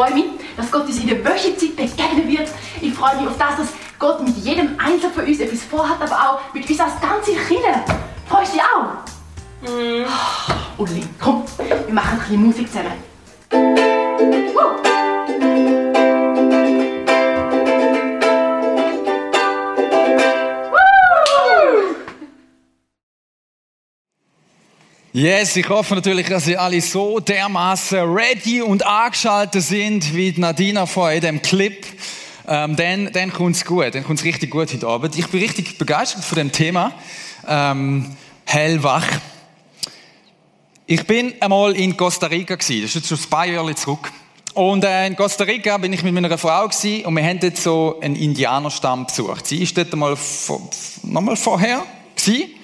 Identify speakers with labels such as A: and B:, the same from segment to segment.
A: freue mich, dass Gott uns in der Wöchenzeit begegnen wird. Ich freue mich auf das, dass Gott mit jedem Einzelnen von uns etwas vorhat, aber auch mit uns als ganze Kinder. Freust du dich auch? Uli, komm, wir machen ein bisschen Musik zusammen. Woo.
B: Yes, ich hoffe natürlich, dass ihr alle so dermaßen ready und angeschaltet sind, wie Nadina vorhin in dem Clip. Ähm, dann dann es gut, dann kommt es richtig gut heute Abend. Ich bin richtig begeistert von dem Thema. Ähm, hellwach. Ich bin einmal in Costa Rica gewesen. Das ist jetzt schon paar Jahre zurück. Und äh, in Costa Rica bin ich mit meiner Frau gewesen, und wir haben dort so einen Indianerstamm besucht. Sie ist dort mal vor, nochmal vorher gewesen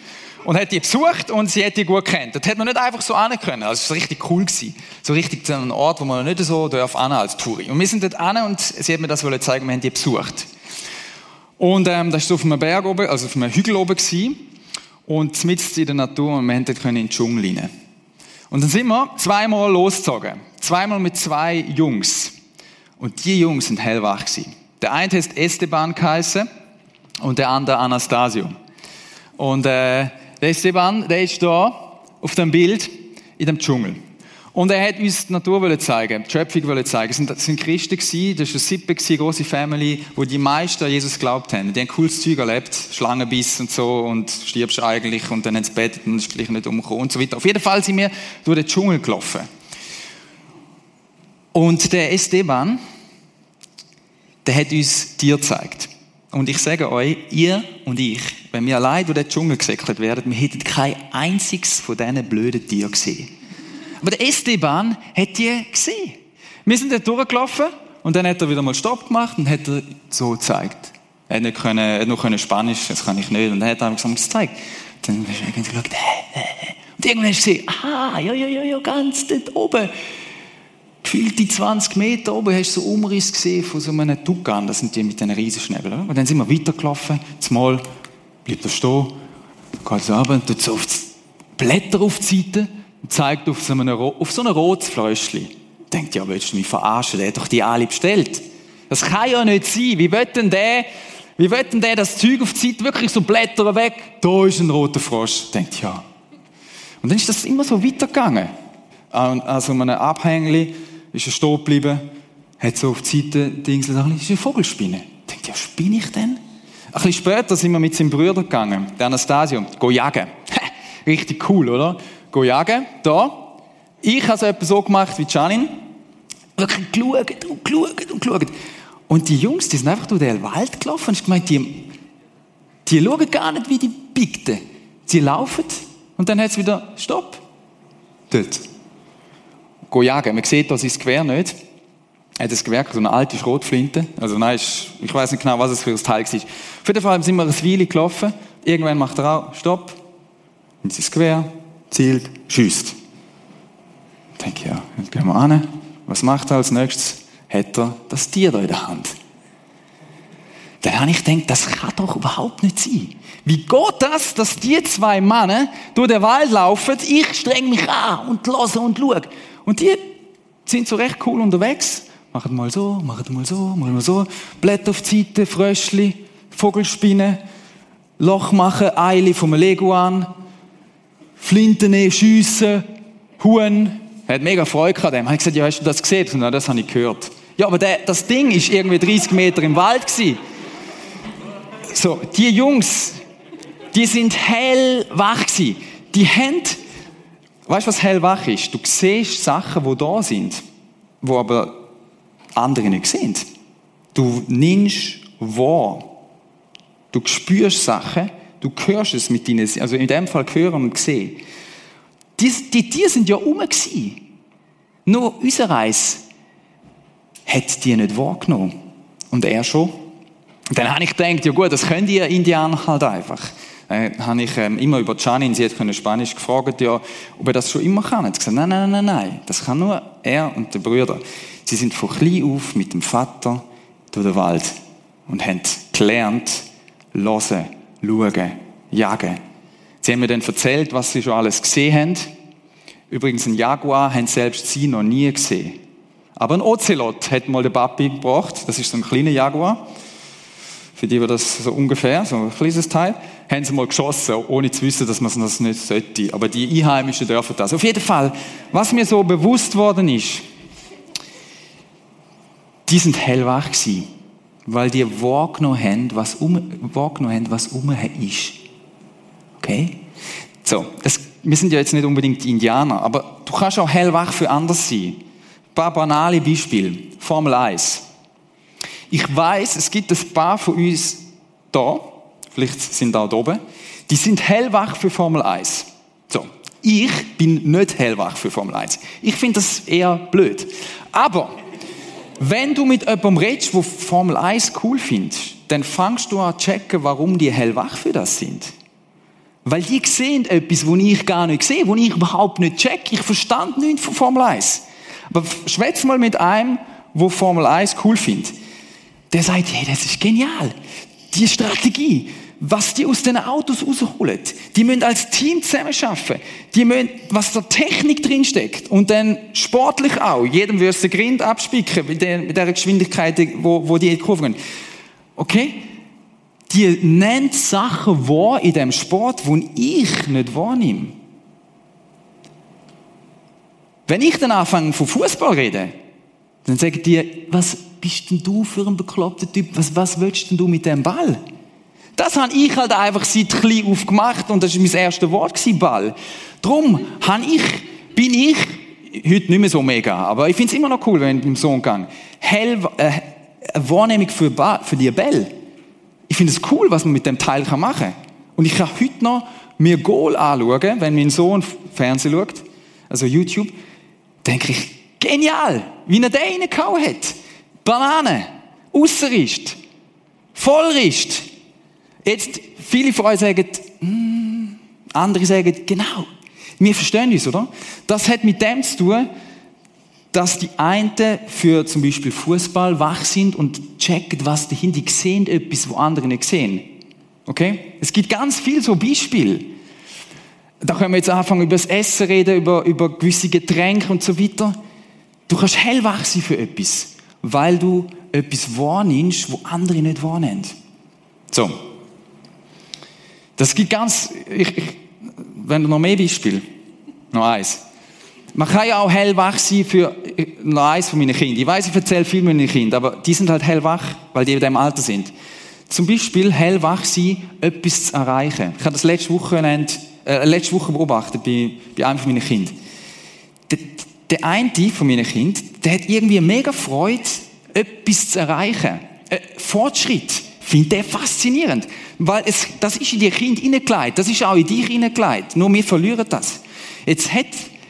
B: und hat die besucht und sie hat die gut kennt. Das hätte man nicht einfach so ane können. Also es war richtig cool gewesen. So richtig zu einem Ort, wo man nicht so darf ane als Touri. Und wir sind dort ane und sie hat mir das wollen zeigen, wir haben die besucht. Und ähm, das war so auf einem Berg oben, also auf einem Hügel oben gewesen. Und mitten in der Natur und wir haben dort können in den Dschungel rein. Und dann sind wir zweimal losgezogen. Zweimal mit zwei Jungs. Und die Jungs sind hellwach gewesen. Der eine heißt Esteban geheißen und der andere Anastasio. Und äh, der Esteban, der ist da auf dem Bild in dem Dschungel. Und er hat uns die Natur zeigen, die Schöpfung zeigen. Das sind Christen gewesen, das war eine Sippe, gewesen, eine grosse Family, wo die meisten an Jesus geglaubt haben. Die haben cooles Zeug erlebt, Schlangenbiss und so, und stirbst eigentlich, und dann ins Bett und ist gleich nicht umgekommen und so weiter. Auf jeden Fall sind wir durch den Dschungel gelaufen. Und der Esteban, der hat uns Tier gezeigt. Und ich sage euch, ihr und ich, wenn wir allein durch den Dschungel gesäckelt werden, wir hätten kein einziges von diesen blöden Tieren gesehen. Aber der Esteban hat die gesehen. Wir sind dort durchgelaufen und dann hat er wieder mal Stopp gemacht und hat er so gezeigt. Er hat, nicht können, er hat nur können Spanisch, das kann ich nicht. Und er hat einfach so gezeigt. Dann hast du irgendwie geschaut, äh, äh. und irgendwann hast du gesehen, aha, ja, ja, ja, ja, ganz dort oben. Gefühlt die 20 Meter oben hast du so Umriss gesehen von so einem Tukan. Das sind die mit diesen Riesenschnäbeln. Und dann sind wir weitergelaufen. Zumal bleibt er stehen, geht so runter tut so auf Blätter auf die Seite und zeigt auf so, eine, auf so ein rotes Fläschchen. Denkt, ja, willst du mich verarschen? Der hat doch die alle bestellt. Das kann ja nicht sein. Wie will denn der, wie will denn der das Zeug auf die Seite wirklich so Blätter weg? Da ist ein roter Frosch. Denkt, ja. Und dann ist das immer so weitergegangen. An, an einem Abhängli ist er stehen geblieben, hat so auf die Seite Dings gesagt, das ist eine Vogelspinne. Denkt, ja, spinne ich denn? Ein bisschen später sind wir mit seinem Bruder gegangen, der Anastasio, go jagen. Richtig cool, oder? Go jagen, da. Ich habe so etwas so gemacht wie Janin. Wirklich geschaut und geschaut und geschaut. Und die Jungs, die sind einfach durch den Wald gelaufen und ich gemeint, die, die schauen gar nicht wie die Pickten. Sie laufen und dann hat es wieder Stopp. Dort. Go jagen. Man sieht da sein Gewehr nicht. Hat ein Gewehr, so eine alte Schrotflinte. Also nein, ich weiß nicht genau, was es für ein Teil war. Auf jeden Fall sind wir eine Weile gelaufen. Irgendwann macht er auch Stopp. Nimmt sein Gewehr, zielt, schießt. Ich denke, ja, jetzt gehen wir an. Was macht er als nächstes? Hat er das Tier da in der Hand. Dann habe ich gedacht, das kann doch überhaupt nicht sein. Wie geht das, dass die zwei Männer durch den Wald laufen, ich streng mich an und lasse und schaue. Und die sind so recht cool unterwegs. Machen mal so, machen mal so, machen mal so. Blätter auf die Seite, Fröschli, Vogelspinnen, Loch machen, Eile vom Leguan, Flinten schiessen, Huhn, Er hat mega Freude gehabt. Er hat gesagt, ja, hast du das gesehen? Und das habe ich gehört. Ja, aber der, das Ding ist irgendwie 30 Meter im Wald gewesen. So, die Jungs, die sind hellwach gewesen. Die haben, weißt du, was hellwach ist? Du siehst Sachen, die da sind, wo aber andere nicht sehen. Du nimmst wahr. Du spürst Sachen, du hörst es mit deinen, also in dem Fall hören und sehen. Die, die Tiere sind ja rum gewesen. Nur unser Eis hat die nicht wahrgenommen. Und er schon. Dann habe ich gedacht, ja gut, das können die Indianer halt einfach. Dann habe ich ähm, immer über Janin, sie hat Spanisch gefragt, ja, ob er das schon immer kann. Er hat gesagt, nein, nein, nein, nein, das kann nur er und der Brüder. Sie sind von klein auf mit dem Vater durch den Wald und haben gelernt, hören, schauen, jagen. Sie haben mir dann erzählt, was sie schon alles gesehen haben. Übrigens, ein Jaguar haben selbst sie noch nie gesehen. Aber ein Ocelot hat mal der Papi gebracht. Das ist so ein kleiner Jaguar. Für die war das so ungefähr, so ein kleines Teil. Haben sie mal geschossen, ohne zu wissen, dass man das nicht sollte. Aber die Einheimischen dürfen das. Auf jeden Fall, was mir so bewusst worden ist, die sind hellwach gewesen, weil die wahrgenommen haben, was um, wahrgenommen haben, was um ist. Okay? So, das, wir sind ja jetzt nicht unbedingt Indianer, aber du kannst auch hellwach für anders sein. Ein paar banale Beispiele. Formel 1. Ich weiß, es gibt ein paar von uns da, vielleicht sind da oben, die sind hellwach für Formel 1. So. Ich bin nicht hellwach für Formel 1. Ich finde das eher blöd. Aber, wenn du mit jemandem redest, der Formel 1 cool findet, dann fangst du an zu checken, warum die hellwach für das sind. Weil die sehen etwas, was ich gar nicht sehe, was ich überhaupt nicht check. Ich verstand nichts von Formel 1. Aber schwätz mal mit einem, wo Formel 1 cool findet. Der sagt, hey, das ist genial. Die Strategie, was die aus den Autos rausholen. Die müssen als Team zusammenarbeiten. Die müssen, was da Technik drinsteckt. Und dann sportlich auch. Jedem du den Grind abspicken, mit der, mit der Geschwindigkeit, wo, wo die Kurven gehen. Okay? die nennt Sachen wahr in dem Sport, die ich nicht wahrnehme. Wenn ich dann anfange von Fußball reden, dann sagen die, was bist denn du für ein bekloppter Typ? Was, was willst denn du mit dem Ball? Das habe ich halt einfach seit klein aufgemacht und das war mein erstes Wort, gewesen, Ball. Drum habe ich, bin ich, heute nicht mehr so mega, aber ich finde es immer noch cool, wenn ich mit dem Sohn gehe, hell, äh, eine Wahrnehmung für, für die Bälle ich finde es cool, was man mit dem Teil machen kann. Und ich kann heute noch mir Goal anschauen, wenn mein Sohn Fernsehen schaut, also YouTube, denke ich, genial, wie er den reingehauen hat. Banane, Ausserrist, Vollrist. Jetzt, viele von euch sagen, mm, andere sagen, genau. Wir verstehen uns, oder? Das hat mit dem zu tun, dass die einen für zum Beispiel Fußball wach sind und checken, was dahinter, die sehen etwas, wo andere nicht sehen. Okay? Es gibt ganz viel so Beispiele. Da können wir jetzt anfangen, über das Essen reden, über, über gewisse Getränke und so weiter. Du kannst hellwach sein für etwas, weil du etwas wahrnimmst, wo andere nicht wahrnehmen. So. Das gibt ganz, ich, ich, wenn du noch mehr Beispiele, noch eins. Man kann ja auch hellwach sein für noch eins von meinen Kindern. Ich weiß, ich erzähle viel mit meinen Kindern, aber die sind halt hellwach, weil die in diesem Alter sind. Zum Beispiel hellwach sein, etwas zu erreichen. Ich habe das letzte Wochenende, äh, letzte Woche beobachtet bei, bei einem von meinen Kindern. Der, der eine von meinen Kindern, der hat irgendwie mega Freude, etwas zu erreichen. Äh, Fortschritt. Finde der faszinierend. Weil es, das ist in die Kind hineingelegt. Das ist auch in dich hineingelegt. Nur wir verlieren das. Jetzt hat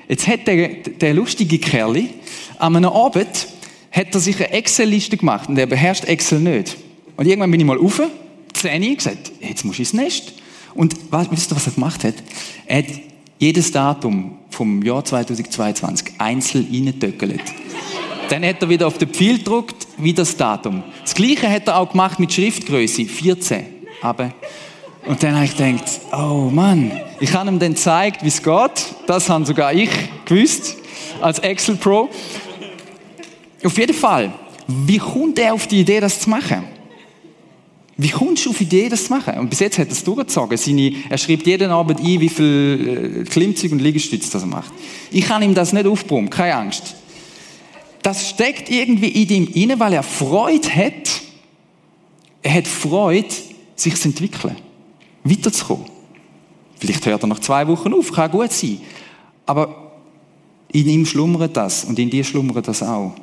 B: Jetzt hat der, der lustige Kerl an einem Abend hat er sich eine Excel-Liste gemacht und er beherrscht Excel nicht. Und irgendwann bin ich mal rauf, 10 Uhr, gesagt, jetzt muss ich ins Nest. Und wisst ihr, was er gemacht hat? Er hat jedes Datum vom Jahr 2022 einzeln reingetöckelt. Dann hat er wieder auf den Pfeil gedruckt, wie das Datum. Das Gleiche hat er auch gemacht mit Schriftgröße, 14. Aber und dann habe ich gedacht, oh Mann, ich habe ihm dann gezeigt, wie es geht. Das habe sogar ich gewusst, als Excel Pro. Auf jeden Fall, wie kommt er auf die Idee, das zu machen? Wie kommst du auf die Idee, das zu machen? Und bis jetzt hat er es durchgezogen. Seine, er schreibt jeden Abend ein, wie viel äh, Klimmzüge und Liegestütze das er macht. Ich kann ihm das nicht aufbrummen, keine Angst. Das steckt irgendwie in ihm inne, weil er Freude hat. Er hat Freude, sich zu entwickeln, weiterzukommen. Vielleicht hört er nach zwei Wochen auf, kann gut sein. Aber in ihm schlummert das und in dir schlummert das auch.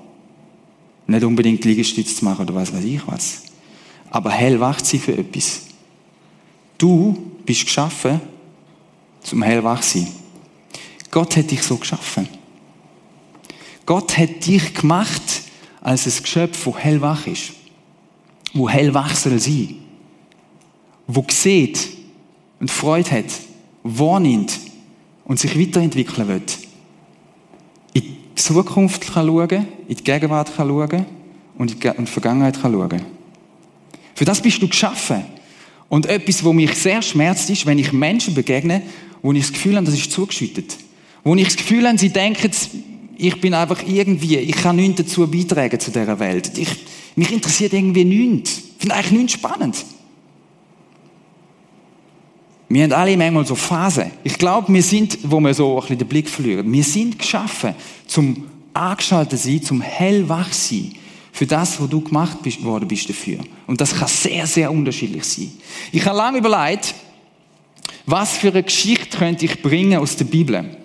B: Nicht unbedingt Liegestütze zu machen oder was weiß ich was aber hellwach sein für etwas. Du bist geschaffen, zum hellwach sein. Gott hat dich so geschaffen. Gott hat dich gemacht als ein Geschöpf, wo hellwach ist. Wo hellwach soll sein. Wo sieht und Freude hat, wahrnimmt und sich weiterentwickeln wird. In die Zukunft kann schauen, in die Gegenwart kann schauen und in die Vergangenheit kann schauen. Für das bist du geschaffen. Und etwas, wo mich sehr schmerzt, ist, wenn ich Menschen begegne, wo ich das Gefühl habe, das ist zugeschüttet. Wo ich das Gefühl habe, sie denken, ich bin einfach irgendwie, ich kann nichts dazu beitragen zu dieser Welt. Ich, mich interessiert irgendwie nichts. Ich finde eigentlich nichts spannend. Wir haben alle manchmal so Phasen. Ich glaube, wir sind, wo wir so ein bisschen den Blick verlieren. Wir sind geschaffen, zum angeschaltet sein, zum hellwach sein für das, wo du gemacht worden bist dafür. Und das kann sehr, sehr unterschiedlich sein. Ich habe lange überlegt, was für eine Geschichte könnte ich bringen aus der Bibel.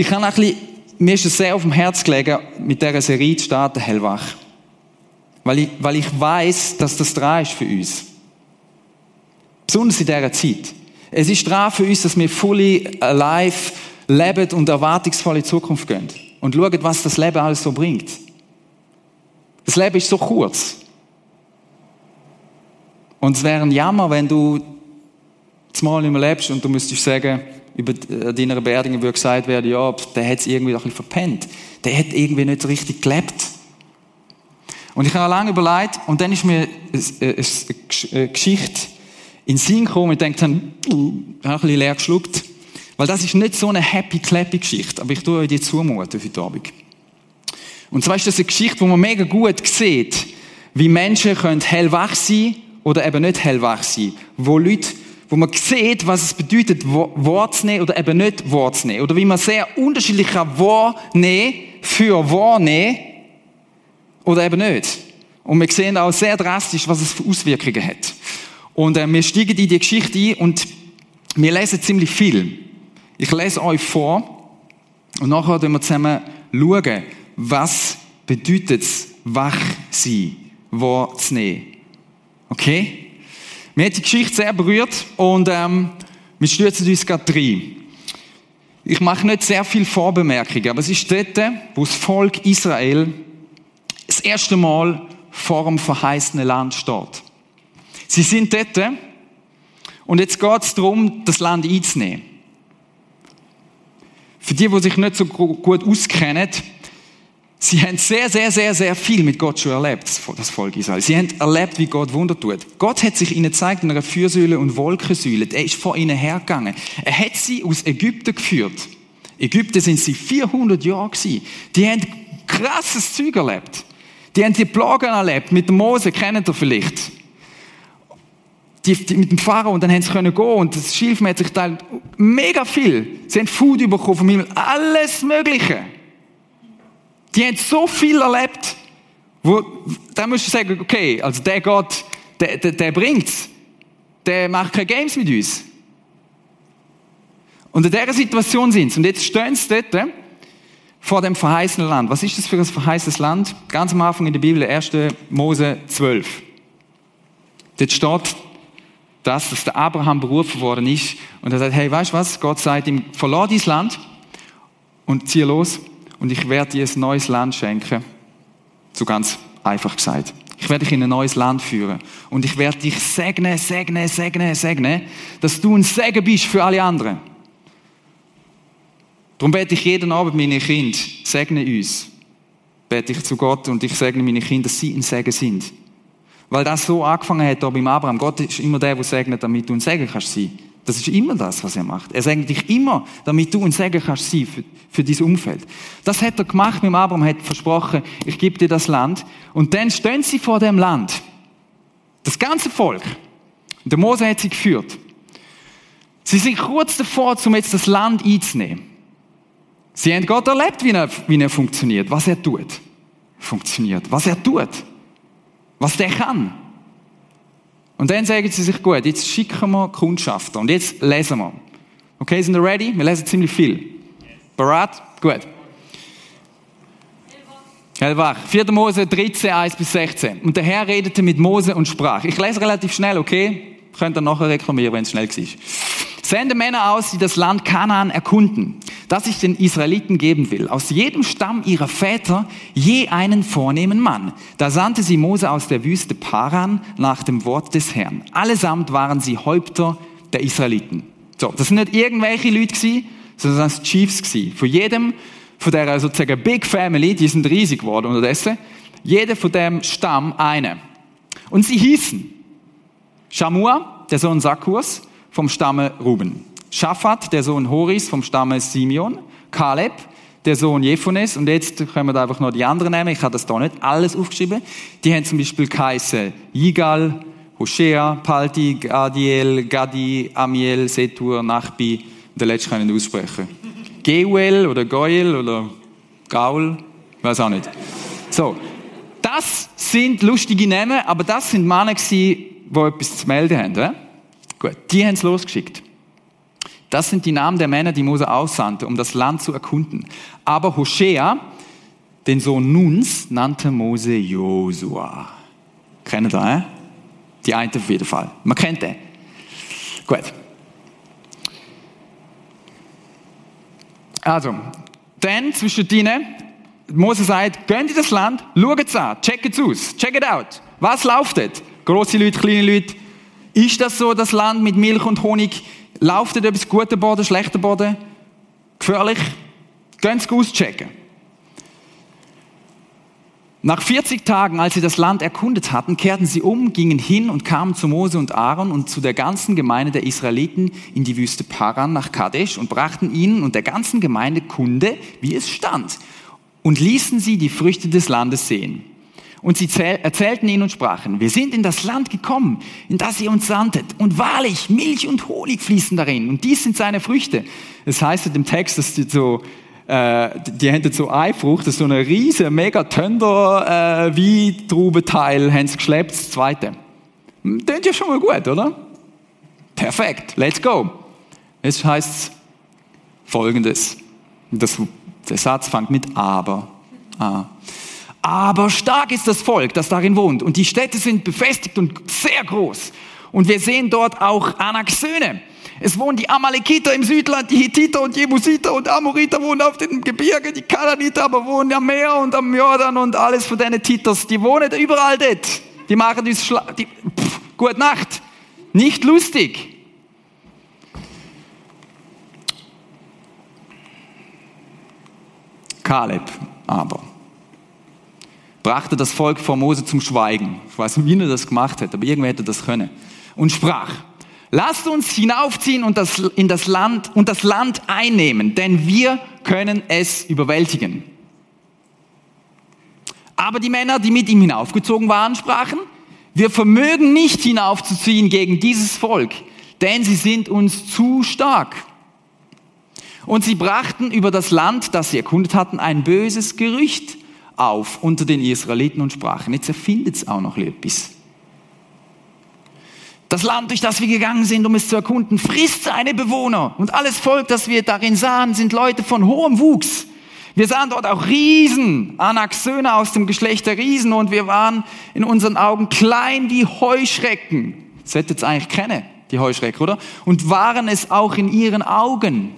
B: Ich habe ein bisschen, mir ist es sehr auf dem Herz gelegen, mit dieser Serie zu starten, Hellwach. Weil ich, weil ich weiß, dass das dran ist für uns. Besonders in dieser Zeit. Es ist dran für uns, dass wir fully alive leben und erwartungsvolle Zukunft gehen. Und schauen, was das Leben alles so bringt. Das Leben ist so kurz. Und es wäre ein Jammer, wenn du zumal nicht mehr lebst und du müsstest sagen, über äh, deiner Beerdigung würde gesagt werden, ja, der hat es irgendwie ein bisschen verpennt. Der hat irgendwie nicht so richtig gelebt. Und ich habe lange überlegt, und dann ist mir eine Geschichte in den Sinn gekommen, ich denke dann, habe ein bisschen leer geschluckt. Weil das ist nicht so eine happy-clappy-Geschichte, aber ich tue euch die zumuten für die Abend. Und zwar ist das eine Geschichte, wo man mega gut sieht, wie Menschen können hellwach sein oder eben nicht hellwach sein. Wo Leute, wo man sieht, was es bedeutet, Wort zu nehmen oder eben nicht Wort zu nehmen. Oder wie man sehr unterschiedlich kann wahrnehmen für wahrnehmen oder eben nicht. Und wir sehen auch sehr drastisch, was es für Auswirkungen hat. Und äh, wir steigen in die Geschichte ein und wir lesen ziemlich viel. Ich lese euch vor und nachher schauen wir zusammen schauen, was bedeutet es, wach sein, wahrzunehmen. Okay? Mir hat die Geschichte sehr berührt und ähm, wir stürzen uns gerade rein. Ich mache nicht sehr viel Vorbemerkungen, aber es ist dort, wo das Volk Israel das erste Mal vor dem verheißenen Land steht. Sie sind dort und jetzt geht es darum, das Land einzunehmen. Für die, die sich nicht so gut auskennen, Sie haben sehr, sehr, sehr, sehr viel mit Gott schon erlebt, das Volk Israel. Sie haben erlebt, wie Gott Wunder tut. Gott hat sich ihnen gezeigt in einer Fürsäule und Wolkensäule. Er ist vor ihnen hergegangen. Er hat sie aus Ägypten geführt. Ägypten sind sie 400 Jahre gewesen. Die haben krasses Zeug erlebt. Die haben die Plagen erlebt. Mit dem Mose, kennt ihr vielleicht. Die, die, mit dem Pharao und dann haben sie können gehen und das Schilf hat sich teilt. Mega viel. Sie haben Food bekommen vom Himmel. Alles Mögliche. Die haben so viel erlebt, wo, da musst du sagen, okay, also der Gott, der, der, der bringt's. Der macht keine Games mit uns. Und in dieser Situation sind sie. Und jetzt stehen sie dort äh, vor dem verheißenen Land. Was ist das für ein verheißenes Land? Ganz am Anfang in der Bibel, 1. Mose 12. Dort steht das, dass der Abraham berufen worden ist. Und er sagt, hey, weißt du was? Gott sagt ihm, verlass dein Land und zieh los und ich werde dir ein neues Land schenken. So ganz einfach gesagt. Ich werde dich in ein neues Land führen. Und ich werde dich segnen, segnen, segnen, segnen, dass du ein Segen bist für alle anderen. Darum bete ich jeden Abend meine Kinder, segne uns. Bete ich zu Gott und ich segne meine Kinder, dass sie ein Segen sind. Weil das so angefangen hat hier beim Abraham. Gott ist immer der, der segnet, damit du ein Segen kannst sein. Das ist immer das, was er macht. Er segnet dich immer, damit du ein Segen kannst sein für, für dieses Umfeld. Das hat er gemacht mit Abraham, hat versprochen, ich gebe dir das Land. Und dann stehen sie vor dem Land. Das ganze Volk. Und der Mose hat sie geführt. Sie sind kurz davor, um jetzt das Land einzunehmen. Sie haben Gott erlebt, wie er, wie er funktioniert, was er tut. Funktioniert, was er tut, was der kann. Und dann sagen sie sich, gut, jetzt schicken wir Kundschafter und jetzt lesen wir. Okay, sind wir ready? Wir lesen ziemlich viel. Barat? Gut. Hellwach. 4. Mose 13, 1 bis 16. Und der Herr redete mit Mose und sprach. Ich lese relativ schnell, okay? Könnt ihr nachher reklamieren, wenn es schnell war. Sende Männer aus, die das Land Kanaan erkunden, das ich den Israeliten geben will. Aus jedem Stamm ihrer Väter je einen vornehmen Mann. Da sandte sie Mose aus der Wüste Paran nach dem Wort des Herrn. Allesamt waren sie Häupter der Israeliten. So, das sind nicht irgendwelche Leute gewesen, sondern das waren Chiefs gewesen. Von jedem, von der sozusagen Big Family, die sind riesig geworden unterdessen, jeder von dem Stamm eine. Und sie hießen Shamua, der Sohn Sakkurs, vom Stamme Ruben. Schafat, der Sohn Horis, vom Stamme Simeon. Kaleb, der Sohn Jephones. Und jetzt können wir da einfach noch die anderen nehmen. Ich habe das da nicht alles aufgeschrieben. Die haben zum Beispiel geheißen Yigal, Hoshea, Palti, Gadiel, Gadi, Amiel, Setur, Nachbi. Und den letzten können aussprechen. Geuel oder Goel oder Gaul, weiß auch nicht. So. Das sind lustige Namen, aber das sind Männer die etwas zu melden haben. Gut, die haben es losgeschickt. Das sind die Namen der Männer, die Mose aussandte, um das Land zu erkunden. Aber Hoshea, den Sohn Nuns, nannte Mose Josua. Kennt ihr, eh? Die eine auf jeden Fall. Man kennt den. Gut. Also, dann zwischen denen, Mose sagt, geht in das Land, schaut es an, checkt es aus, check it out. Was läuft dort? Große Leute, kleine Leute. Ist das so, das Land mit Milch und Honig? Läuft dort etwas guter Boden, schlechter Boden? Gefährlich? Gehen Sie auschecken. Nach 40 Tagen, als sie das Land erkundet hatten, kehrten sie um, gingen hin und kamen zu Mose und Aaron und zu der ganzen Gemeinde der Israeliten in die Wüste Paran nach Kadesh und brachten ihnen und der ganzen Gemeinde Kunde, wie es stand, und ließen sie die Früchte des Landes sehen. Und sie erzählten ihnen und sprachen, wir sind in das Land gekommen, in das ihr uns sandtet. Und wahrlich, Milch und Honig fließen darin. Und dies sind seine Früchte. Es das heißt in dem Text, dass die so, äh, die haben so Eifrucht, das ist so eine riesige, mega Tönder, äh, wie Trubeteil, haben sie geschleppt, das zweite. Hm, ja schon mal gut, oder? Perfekt, let's go. Es heißt folgendes. Das, der Satz fängt mit aber. Ah. Aber stark ist das Volk, das darin wohnt. Und die Städte sind befestigt und sehr groß. Und wir sehen dort auch Anaks Söhne. Es wohnen die Amalekiter im Südland, die Hittiter und Jebusiter und Amoriter wohnen auf den Gebirgen, die Kananiter aber wohnen am Meer und am Jordan und alles von deinen Titers. Die wohnen überall dort. Die machen uns Schla die, pff, Gute Nacht. Nicht lustig. Kaleb aber brachte das Volk vor Mose zum Schweigen. Ich weiß nicht, wie er das gemacht hat, aber irgendwer hätte das können. Und sprach, lasst uns hinaufziehen und das, in das Land, und das Land einnehmen, denn wir können es überwältigen. Aber die Männer, die mit ihm hinaufgezogen waren, sprachen, wir vermögen nicht hinaufzuziehen gegen dieses Volk, denn sie sind uns zu stark. Und sie brachten über das Land, das sie erkundet hatten, ein böses Gerücht auf unter den Israeliten und sprachen, jetzt erfindet es auch noch etwas. Das Land, durch das wir gegangen sind, um es zu erkunden, frisst seine Bewohner. Und alles Volk, das wir darin sahen, sind Leute von hohem Wuchs. Wir sahen dort auch Riesen, Anaks Söhne aus dem Geschlecht der Riesen, und wir waren in unseren Augen klein wie Heuschrecken. Das hättet ihr eigentlich kennen, die Heuschrecken, oder? Und waren es auch in ihren Augen.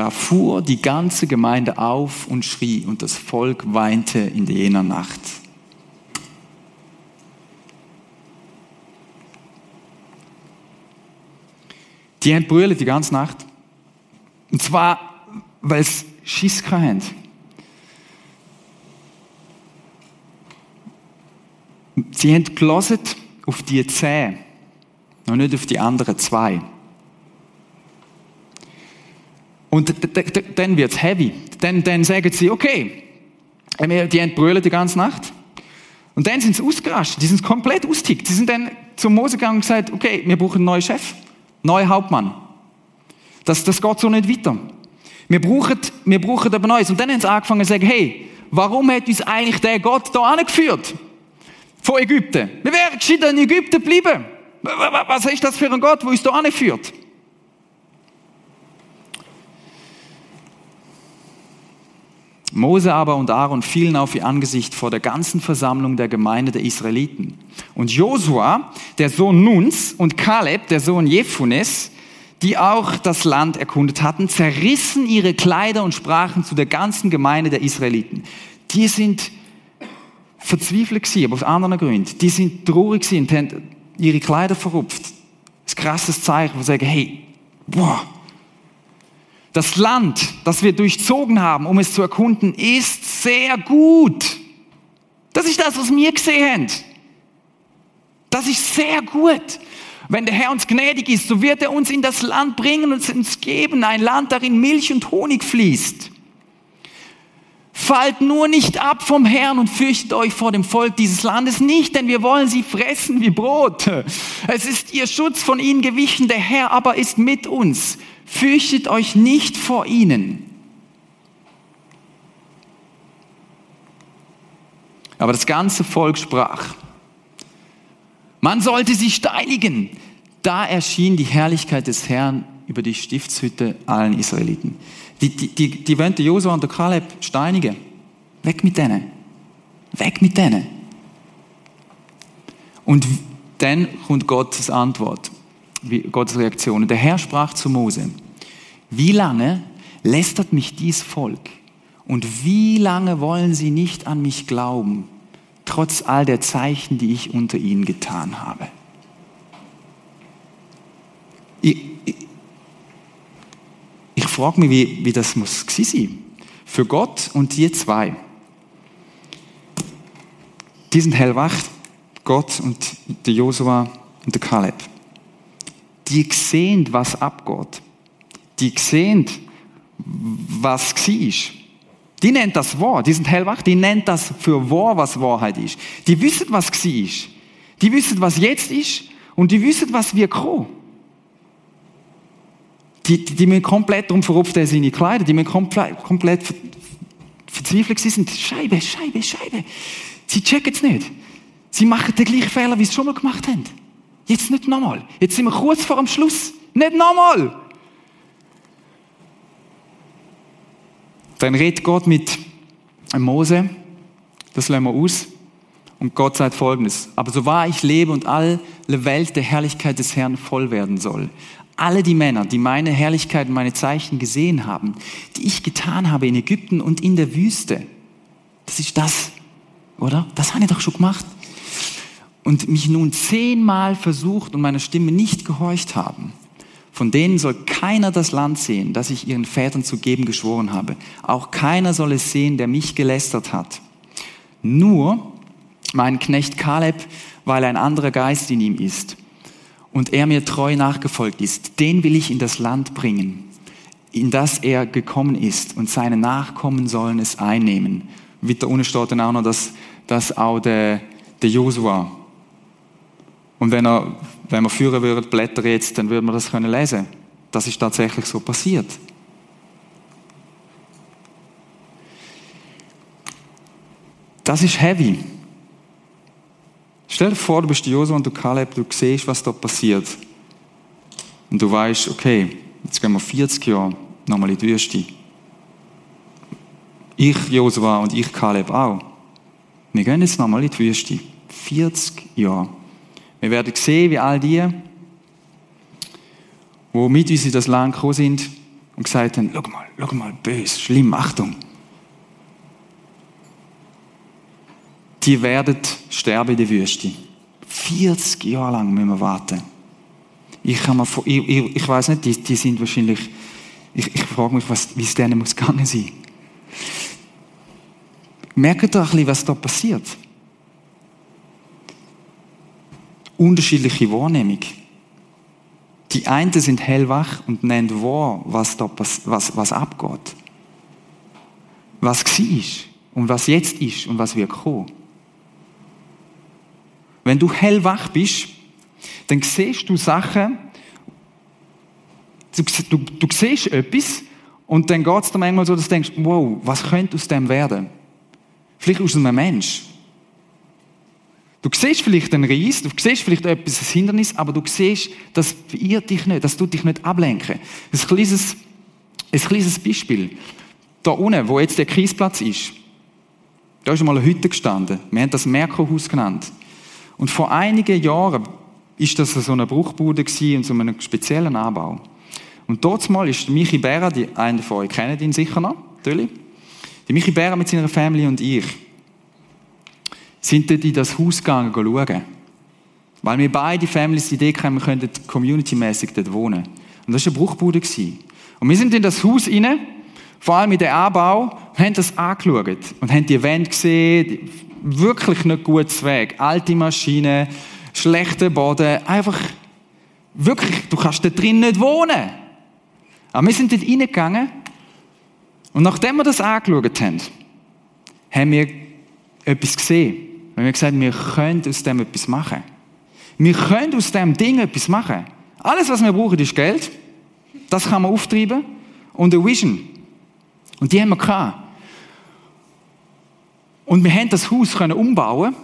B: Da fuhr die ganze Gemeinde auf und schrie und das Volk weinte in jener Nacht. Die haben brüllt die ganze Nacht. Und zwar, weil es Schiss haben. Sie haben gelesen auf die zehn, noch nicht auf die anderen zwei. Und dann wird's heavy. Dann, dann sagen sie, okay, die brüllt die ganze Nacht. Und dann sind sie ausgerastet, die sind komplett austickt. Sie sind dann zum Mose gegangen und gesagt, okay, wir brauchen einen neuen Chef, neuen Hauptmann. Das, das geht so nicht weiter. Wir brauchen, wir brauchen aber Neues. Und dann haben sie angefangen zu sagen, hey, warum hat uns eigentlich der Gott da angeführt? Von Ägypten. Wir wären gescheiter in Ägypten geblieben. Was ist das für ein Gott, der uns da anführt? Mose aber und Aaron fielen auf ihr Angesicht vor der ganzen Versammlung der Gemeinde der Israeliten. Und Josua, der Sohn Nuns, und Kaleb, der Sohn Jephunes, die auch das Land erkundet hatten, zerrissen ihre Kleider und sprachen zu der ganzen Gemeinde der Israeliten. Die sind verzweifelt gewesen, aber aus anderen Gründen. Die sind traurig gewesen haben ihre Kleider verrupft. Das krasses Zeichen, wo sie sagen, hey, boah, das Land, das wir durchzogen haben, um es zu erkunden, ist sehr gut. Das ist das, was wir gesehen haben. Das ist sehr gut. Wenn der Herr uns gnädig ist, so wird er uns in das Land bringen und uns geben, ein Land, darin Milch und Honig fließt. Fallt nur nicht ab vom Herrn und fürchtet euch vor dem Volk dieses Landes nicht, denn wir wollen sie fressen wie Brot. Es ist ihr Schutz von ihnen gewichen, der Herr aber ist mit uns. Fürchtet euch nicht vor ihnen. Aber das ganze Volk sprach, man sollte sie steinigen. Da erschien die Herrlichkeit des Herrn über die Stiftshütte allen Israeliten. Die, die, die, die wollen Josua und Kaleb steinigen. Weg mit denen. Weg mit denen. Und dann kommt Gottes Antwort. Gottes Reaktion. Der Herr sprach zu Mose, wie lange lästert mich dies Volk und wie lange wollen sie nicht an mich glauben, trotz all der Zeichen, die ich unter ihnen getan habe? Ich, ich, ich frage mich, wie, wie das muss sein für Gott und die zwei. Die sind hellwach, Gott und der Josua und der Kaleb die sehen, was abgeht. Die sehen, was war. Die nennt das wahr. Die sind hellwach. Die nennt das für wahr, was Wahrheit ist. Die wissen, was war. Die wissen, was jetzt ist. Und die wissen, was wir kommen. Die, die, die müssen komplett darum verrupft seine Kleider. Die müssen komplett, komplett ver, verzweifelt sind. Scheibe, Scheibe, Scheibe. Sie checken es nicht. Sie machen den gleichen Fehler, wie sie schon mal gemacht haben. Jetzt nicht nochmal. Jetzt sind wir kurz vor dem Schluss. Nicht nochmal. Dann redet Gott mit Mose. Das lassen wir aus. Und Gott sagt folgendes. Aber so wahr ich lebe und alle Welt der Herrlichkeit des Herrn voll werden soll. Alle die Männer, die meine Herrlichkeit und meine Zeichen gesehen haben, die ich getan habe in Ägypten und in der Wüste. Das ist das, oder? Das habe ich doch schon gemacht und mich nun zehnmal versucht und meiner Stimme nicht gehorcht haben, von denen soll keiner das Land sehen, das ich ihren Vätern zu geben geschworen habe. Auch keiner soll es sehen, der mich gelästert hat. Nur mein Knecht Kaleb, weil ein anderer Geist in ihm ist und er mir treu nachgefolgt ist, den will ich in das Land bringen, in das er gekommen ist und seine Nachkommen sollen es einnehmen. Wieder steht dann auch noch, dass, dass auch der, der Josua und wenn, er, wenn wir führen würden, Blätter jetzt, dann würden wir das können lesen. Das ist tatsächlich so passiert. Das ist heavy. Stell dir vor, du bist Josua und du Kaleb, du siehst, was da passiert. Und du weißt, okay, jetzt gehen wir 40 Jahre nochmal in die Wüste. Ich, Josua und ich, Kaleb auch. Wir gehen jetzt nochmal in die Wüste. 40 Jahre. Wir werden sehen, wie all die, die mit uns in das Land gekommen sind und gesagt haben, schau mal, schau mal, böse, schlimm, Achtung. Die werden sterben in der Wüste. 40 Jahre lang müssen wir warten. Ich, kann mir, ich, ich, ich weiß nicht, die, die sind wahrscheinlich, ich, ich frage mich, was, wie es denen muss gegangen sein. Merkt ihr ein bisschen, was da passiert? Unterschiedliche Wahrnehmung. Die einen sind hellwach und nennen wahr, was, da, was, was abgeht. Was war. und was jetzt ist und was wird kommen. Wenn du hellwach bist, dann siehst du Sachen, du, du, du siehst etwas und dann geht es dir manchmal so, dass du denkst, wow, was könnte aus dem werden? Vielleicht aus einem Mensch. Du siehst vielleicht einen Reis, du siehst vielleicht etwas, ein Hindernis, aber du siehst, das verirrt dich nicht, das tut dich nicht ablenken. Ein kleines, ein kleines Beispiel. Da unten, wo jetzt der Kiesplatz ist, da ist mal eine Hütte gestanden. Wir haben das Merkurhaus genannt. Und vor einigen Jahren ist das so eine Bruchbude und so einen speziellen Anbau. Und dort mal ist Michi Bera, die, einer von euch kennt ihn sicher noch, natürlich. Die Michi Bera mit seiner Familie und ich sind dort in das Haus gegangen, schauen. Weil wir beide Families die Idee hatten, wir könnten community-mäßig dort wohnen. Und das war eine Bruchbude. Und wir sind in das Haus rein, vor allem in den Anbau, und haben das angeschaut. Und haben die Wände gesehen, wirklich nicht gutes Weg. Alte Maschinen, schlechter Boden, einfach, wirklich, du kannst da drin nicht wohnen. Aber wir sind dort reingegangen, und nachdem wir das angeschaut haben, haben wir etwas gesehen. Wir haben gesagt, wir können aus dem etwas machen. Wir können aus dem Ding etwas machen. Alles, was wir brauchen, ist Geld. Das kann man auftreiben. Und eine Vision. Und die haben wir gehabt. Und wir haben das Haus können umbauen.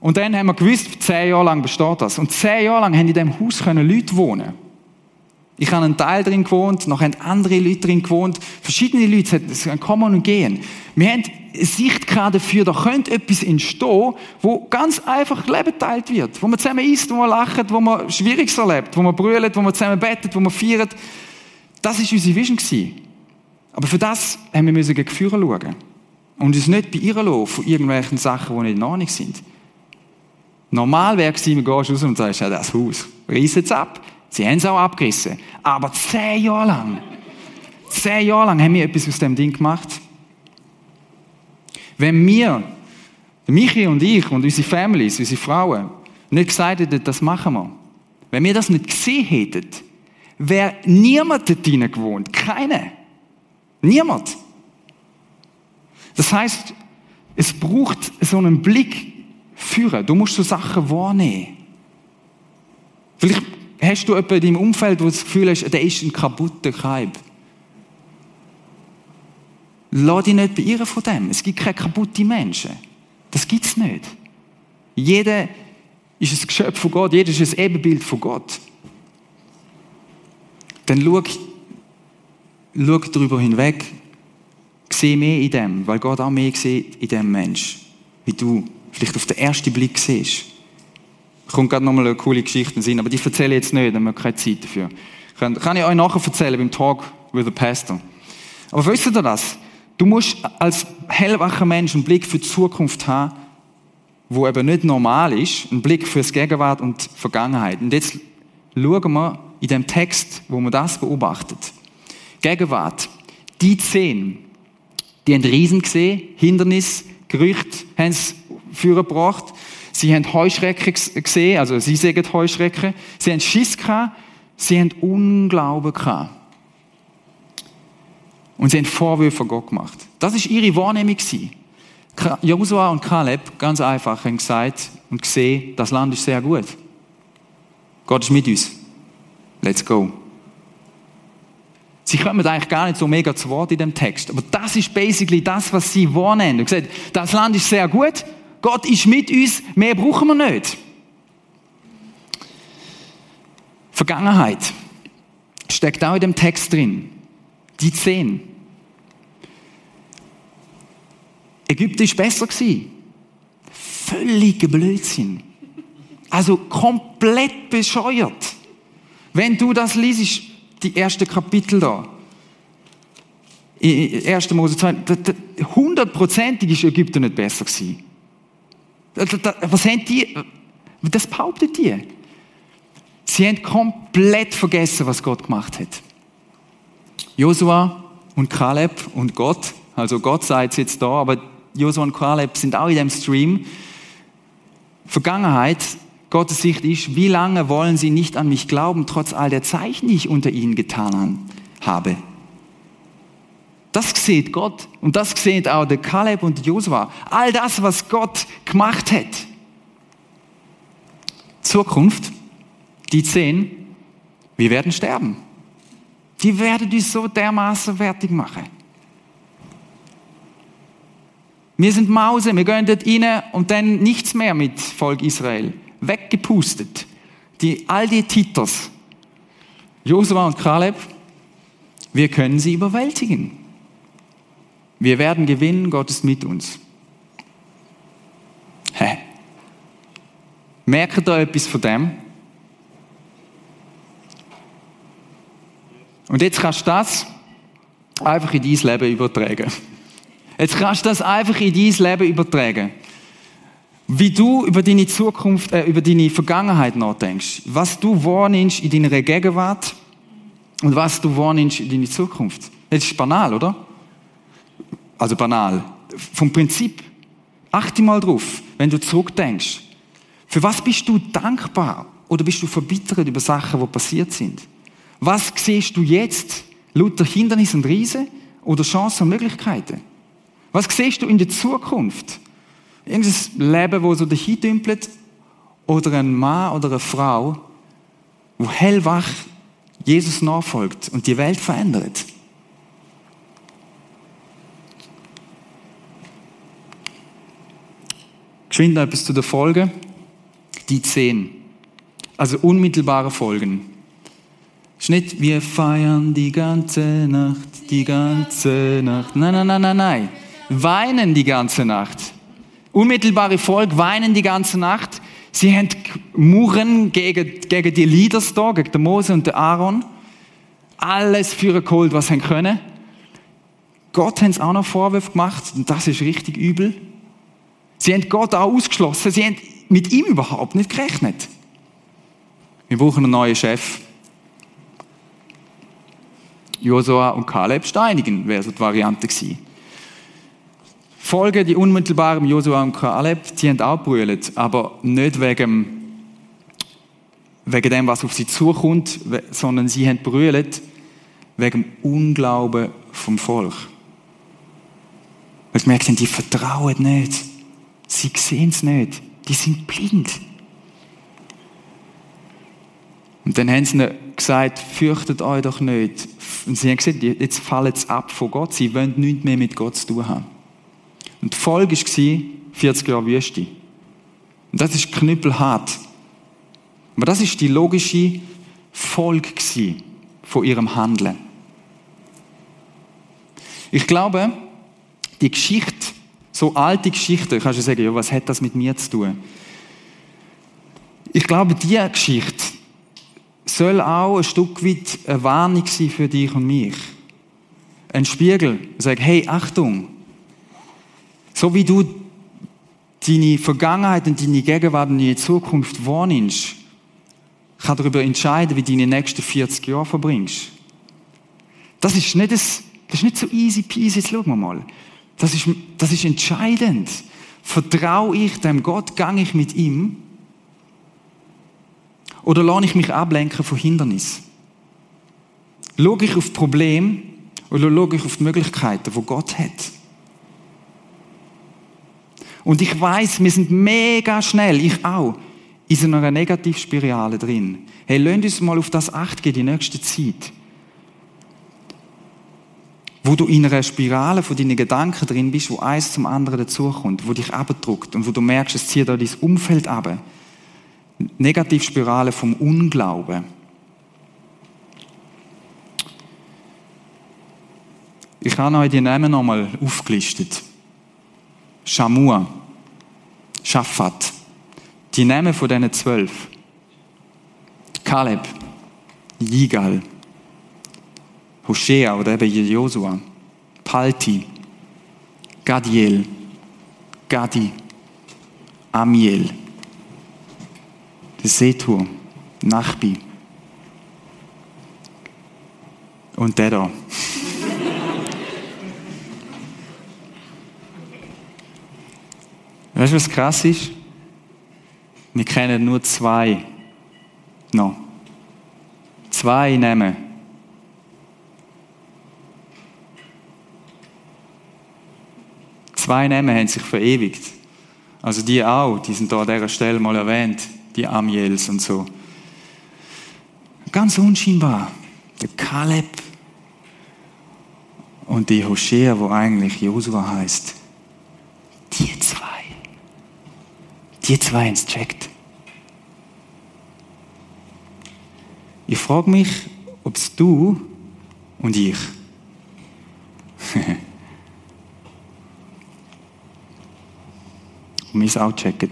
B: Und dann haben wir gewusst, zehn Jahre lang besteht das. Und zehn Jahre lang haben in diesem Haus können Leute wohnen. Ich habe einen Teil drin gewohnt, noch haben andere Leute drin gewohnt. Verschiedene Leute, es kommen und gehen. Wir haben Sicht gerade dafür, da könnte etwas entstehen, wo ganz einfach Leben teilt wird. Wo man zusammen isst, wo man lacht, wo man Schwieriges erlebt, wo man brüllt, wo man zusammen bettet, wo man feiert. Das war unsere Vision. Aber für das haben wir gegen Gefühle schauen. Und uns nicht beirren von irgendwelchen Sachen, die nicht in Ordnung sind. Normal wäre es, man gehst raus und sagst, ja, das Haus, reiss es ab. Sie haben es auch abgerissen. Aber zehn Jahre lang, zehn Jahre lang haben wir etwas aus dem Ding gemacht. Wenn wir, Michi und ich und unsere Families, unsere Frauen, nicht gesagt hätten, das machen wir, wenn wir das nicht gesehen hätten, wäre niemand dort drinnen gewohnt. Keiner. Niemand. Das heißt, es braucht so einen Blick führen. Du musst so Sachen wahrnehmen. Vielleicht hast du jemanden in deinem Umfeld, wo du das Gefühl hast, der ist ein kaputter Kaib. Lass dich nicht beirren von dem. Es gibt keine kaputten Menschen. Das gibt es nicht. Jeder ist ein Geschöpf von Gott, jeder ist ein Ebenbild von Gott. Dann schau, schau darüber hinweg, sehe mehr in dem, weil Gott auch mehr sieht in dem Mensch, wie du vielleicht auf den ersten Blick siehst. Kommt gerade nochmal eine coole Geschichte in aber die erzähle ich jetzt nicht, dann haben wir keine Zeit dafür. Kann, kann ich euch nachher erzählen beim Talk with the Pastor. Aber wisst ihr das? Du musst als hellwacher Mensch einen Blick für die Zukunft haben, wo eben nicht normal ist, einen Blick für das Gegenwart und die Vergangenheit. Und jetzt schauen wir in dem Text, wo man das beobachtet. Gegenwart. Die zehn, die haben Riesen gesehen, Hindernis, Gerücht haben sie vorgebracht. Sie haben Heuschrecken gesehen, also sie sagen Heuschrecken. Sie haben Schiss gehabt, sie haben Unglauben gehabt. Und sie haben Vorwürfe Gott gemacht. Das ist ihre Wahrnehmung. Josua und Kaleb, ganz einfach, haben gesagt und gesehen, das Land ist sehr gut. Gott ist mit uns. Let's go. Sie kommen eigentlich gar nicht so mega zu Wort in dem Text. Aber das ist basically das, was sie wahrnehmen. Und gesagt, das Land ist sehr gut. Gott ist mit uns, mehr brauchen wir nicht. Vergangenheit steckt auch in dem Text drin. Die zehn. Ägypten ist besser. Völliger Blödsinn. Also komplett bescheuert. Wenn du das liest, die ersten Kapitel da. 1. Mose 2, hundertprozentig ist Ägypten nicht besser. Was haben die? Das behauptet die. Sie haben komplett vergessen, was Gott gemacht hat. Josua und Kaleb und Gott, also Gott es jetzt da, aber Josua und Kaleb sind auch in dem Stream. Vergangenheit, Gottes Sicht ist, wie lange wollen sie nicht an mich glauben, trotz all der Zeichen, die ich unter ihnen getan habe? Das sieht Gott und das sieht auch der Kaleb und Josua. All das, was Gott gemacht hat. Zukunft, die zehn, wir werden sterben. Die werden uns so dermaßen fertig machen. Wir sind Mause, wir gehen dort rein und dann nichts mehr mit Volk Israel. Weggepustet. Die, all die Titos, Josua und Kaleb, wir können sie überwältigen. Wir werden gewinnen, Gott ist mit uns. Hä? Merkt ihr etwas von dem? Und jetzt kannst du das einfach in dein Leben übertragen. Jetzt kannst du das einfach in dein Leben übertragen. Wie du über deine Zukunft, äh, über deine Vergangenheit nachdenkst. Was du wahrnimmst in deiner Gegenwart und was du wahrnimmst in deiner Zukunft. Das ist banal, oder? Also banal. Vom Prinzip. Achte mal drauf, wenn du zurückdenkst. Für was bist du dankbar? Oder bist du verbittert über Sachen, die passiert sind? Was siehst du jetzt? Lauter Hindernisse und Riesen oder Chancen und Möglichkeiten? Was siehst du in der Zukunft? Irgendein Leben, wo so dahin dümpelt? Oder ein Mann oder eine Frau, wo hellwach Jesus nachfolgt und die Welt verändert? Geschwind etwas zu der Folge. Die zehn. Also unmittelbare Folgen. Nicht, wir feiern die ganze Nacht, die ganze Nacht. Nein, nein, nein, nein, nein weinen die ganze Nacht. Unmittelbare Volk weinen die ganze Nacht. Sie haben Murren gegen, gegen die Leaders da, gegen den Mose und den Aaron. Alles für geholt, was sie können. Gott haben auch noch Vorwürfe gemacht und das ist richtig übel. Sie haben Gott auch ausgeschlossen. Sie haben mit ihm überhaupt nicht gerechnet. Wir brauchen einen neuen Chef. Josua und Kaleb steinigen wäre so die Variante gewesen. Folge, die unmittelbaren Josua und Kaleb, die haben auch brüllt, aber nicht wegen, wegen dem, was auf sie zukommt, sondern sie haben brüllt wegen dem Unglauben vom Volk. Weil sie merken, die vertrauen nicht. Sie sehen es nicht. Die sind blind. Und dann haben sie gesagt, fürchtet euch doch nicht. Und sie haben gesagt, jetzt fallen sie ab von Gott. Sie wollen nichts mehr mit Gott zu tun haben. Und die Folge war 40 Jahre Wüste. Und das ist knüppelhart. Aber das ist die logische Folge von ihrem Handeln. Ich glaube, die Geschichte, so alte Geschichte, kannst du sagen, ja, was hat das mit mir zu tun? Ich glaube, diese Geschichte soll auch ein Stück weit eine Warnung sein für dich und mich. Ein Spiegel, sag, hey, Achtung, so wie du deine Vergangenheit und deine Gegenwart und deine Zukunft wahrnimmst, kann darüber entscheiden, wie du deine nächsten 40 Jahre verbringst. Das ist nicht, das, das ist nicht so easy peasy, jetzt schauen wir mal. Das ist, das ist entscheidend. Vertraue ich dem Gott, gehe ich mit ihm? Oder lasse ich mich ablenken von Hindernissen? Schaue ich auf Probleme oder schaue ich auf die Möglichkeiten, die Gott hat? Und ich weiß, wir sind mega schnell, ich auch, in so einer Negativspirale drin. Hey, lasst uns mal auf das Acht gehen, die nächste Zeit. Wo du in einer Spirale von deinen Gedanken drin bist, wo eins zum anderen dazukommt, wo dich abdruckt und wo du merkst, es zieht da dein Umfeld ab. Negativspirale vom Unglauben. Ich habe euch die Namen nochmal aufgelistet. Shamua, Shaphat. Die Namen von diesen zwölf. Kaleb, Yigal, Hoshea oder eben Josua, Palti, Gadiel, Gadi, Amiel, Setur, Nachbi und der da. Weißt du, was krass ist? Wir kennen nur zwei noch. Zwei Namen. Zwei Namen haben sich verewigt. Also die auch, die sind da an dieser Stelle mal erwähnt, die Amiels und so. Ganz unscheinbar. Der Kaleb und die Hoshea, wo eigentlich Josua heißt. Die zwei. Die zwei haben es gecheckt. Ich frage mich, ob es du und ich und mich auch checken.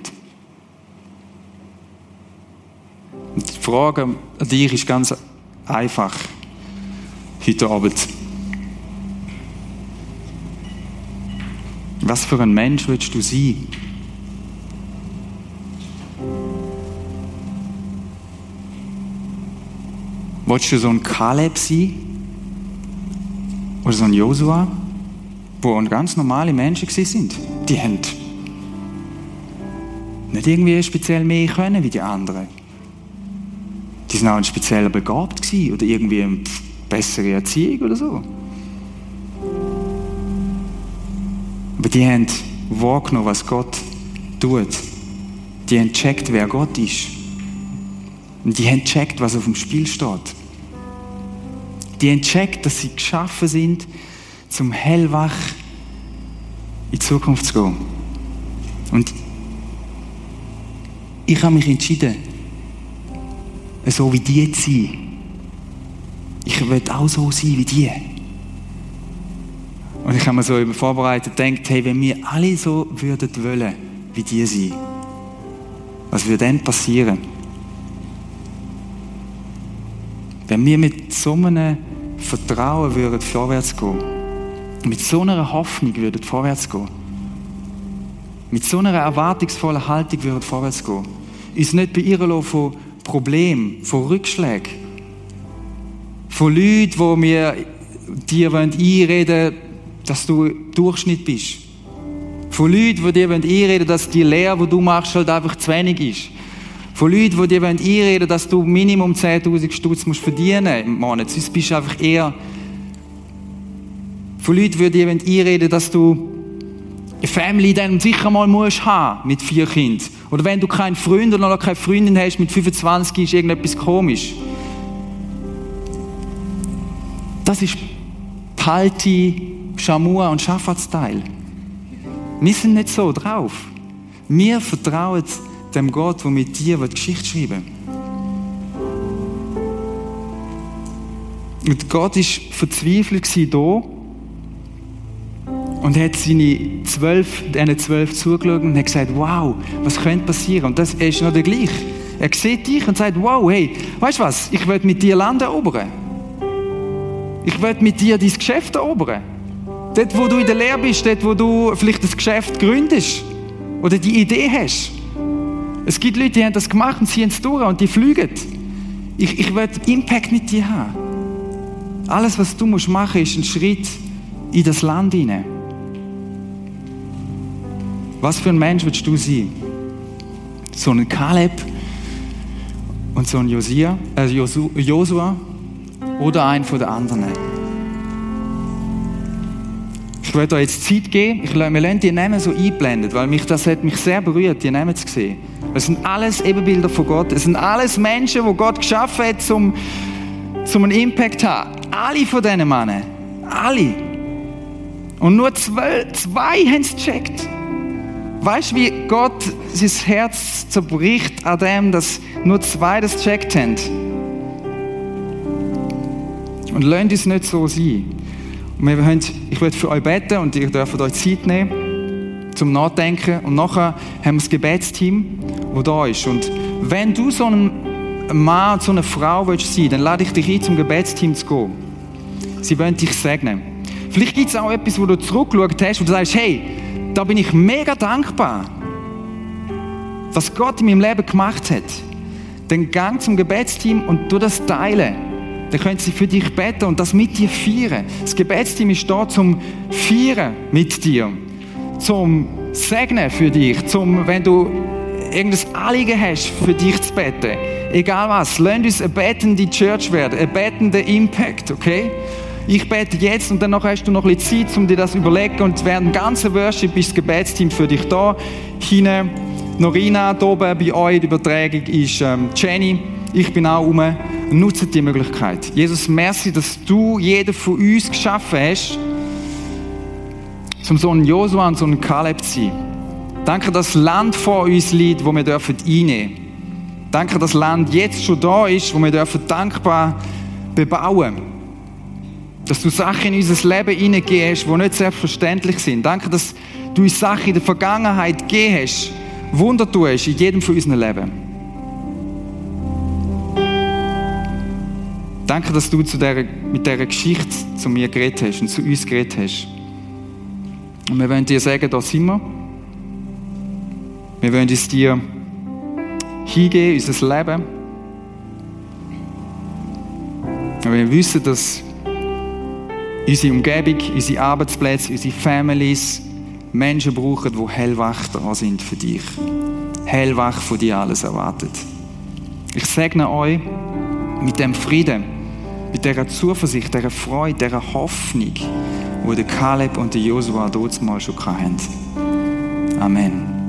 B: Und die Frage an dich ist ganz einfach heute Abend. Was für ein Mensch willst du sein? Willst du so ein Kaleb sein? Oder so ein Josua? Wo ganz normale Menschen sind. Die haben nicht irgendwie speziell mehr können wie die anderen. Die sind auch speziell begabt gewesen oder irgendwie eine bessere Erziehung oder so. Aber die haben wahrgenommen, was Gott tut. Die haben gecheckt, wer Gott ist. Und die haben gecheckt, was auf dem Spiel steht. Die haben gecheckt, dass sie geschaffen sind, zum hellwach in die Zukunft zu gehen. Und ich habe mich entschieden, so wie die zu sein. Ich will auch so sein wie die. Und ich habe mir so vorbereitet gedacht, hey, wenn wir alle so würden wollen, wie die sein, was würde dann passieren? Wenn wir mit so einem Vertrauen würden vorwärts gehen, mit so einer Hoffnung würden vorwärts gehen, mit so einer erwartungsvollen Haltung würden vorwärts gehen, uns nicht beirren von Problemen, von Rückschlägen, von Leuten, die mir dir einreden wollen, dass du Durchschnitt bist. Von Leuten, die dir einreden wollen, dass die Lehre, die du machst, halt einfach zu wenig ist. Von Leuten, die dir einreden wollen, dass du Minimum 10.000 Stutz musst verdienen im Monat. Sonst bist du einfach eher... Von Leuten, die dir einreden wollen, dass du eine Family dann sicher mal musst haben mit vier Kindern. Oder wenn du keinen Freund oder noch keine Freundin hast mit 25, ist irgendetwas komisch. Das ist Palti, Shamua und Schafatsteil. Wir sind nicht so drauf. Wir vertrauen dem Gott, der mit dir Geschichte schreiben Und Gott war verzweifelt hier und hat seine zwölf, diesen zwölf zugeschaut und hat gesagt, wow, was könnte passieren? Und das ist noch der gleiche. Er sieht dich und sagt, wow, hey, weißt du was? Ich will mit dir Land erobern. Ich will mit dir dein Geschäft erobern. Dort, wo du in der Lehre bist, dort, wo du vielleicht das Geschäft gründest oder die Idee hast. Es gibt Leute, die haben das gemacht und ziehen es durch und die fliegen. Ich, ich will Impact mit dir haben. Alles, was du musst machen, ist ein Schritt in das Land hinein. Was für ein Mensch willst du sein? So ein Kaleb und so ein Josia, äh Josua oder ein von den anderen? Ich werde euch jetzt Zeit geben. Ich, wir lassen die Namen so einblenden, weil mich das hat mich sehr berührt, die Namen zu sehen. Es sind alles Ebenbilder von Gott. Es sind alles Menschen, die Gott geschaffen hat, um, um einen Impact zu haben. Alle von diesen Männern. Alle. Und nur zwei, zwei haben es gecheckt. Weißt du, wie Gott sein Herz zerbricht an dem, dass nur zwei das gecheckt haben? Und lasst uns nicht so sein. Und wir wollen, ich werde für euch beten und ihr dürft euch Zeit nehmen zum Nachdenken. Und nachher haben wir das Gebetsteam, das da ist. Und wenn du so ein Mann, so eine Frau willst sein, dann lade ich dich ein, zum Gebetsteam zu gehen. Sie wollen dich segnen. Vielleicht gibt es auch etwas, wo du zurückgeschaut hast, wo du sagst, hey, da bin ich mega dankbar, was Gott in meinem Leben gemacht hat. Dann gang zum Gebetsteam und tu das teilen. Dann können sie für dich beten und das mit dir feiern. Das Gebetsteam ist da zum Feiern mit dir, zum Segnen für dich, zum, wenn du irgendein Anliegen hast, für dich zu beten. Egal was, lernt uns eine betende Church werden, ein betender Impact, okay? Ich bete jetzt und dann hast du noch ein bisschen Zeit, um dir das zu überlegen. Und während dem ganzen Worship ist das Gebetsteam für dich da. Hinten Norina, hier oben bei euch, die Übertragung ist ähm, Jenny. Ich bin auch um. Nutze die Möglichkeit. Jesus, merci, dass du jeden von uns geschaffen hast, um so ein Josua und so ein Kaleb zu sein. Danke, dass das Land vor uns liegt, wo wir dürfen einnehmen dürfen. Danke, dass das Land jetzt schon da ist, wo wir dürfen dankbar bebauen Dass du Sachen in unser Leben hineingegeben hast, die nicht selbstverständlich sind. Danke, dass du uns Sachen in der Vergangenheit gegeben hast, Wunder tust in jedem von unseren Leben. Danke, dass du zu der, mit dieser Geschichte zu mir geredet hast und zu uns geredet hast. Und wir wollen dir sagen, da sind wir. Wir wollen es dir hingeben, unser Leben. Und wir wissen, dass unsere Umgebung, unsere Arbeitsplätze, unsere Families Menschen brauchen, die hellwach da sind für dich. Hellwach von dir alles erwartet. Ich segne euch mit dem Frieden, mit dieser Zuversicht, dieser Freude, dieser Hoffnung, wo der Kaleb und der Josua dort mal schon hatten. Amen.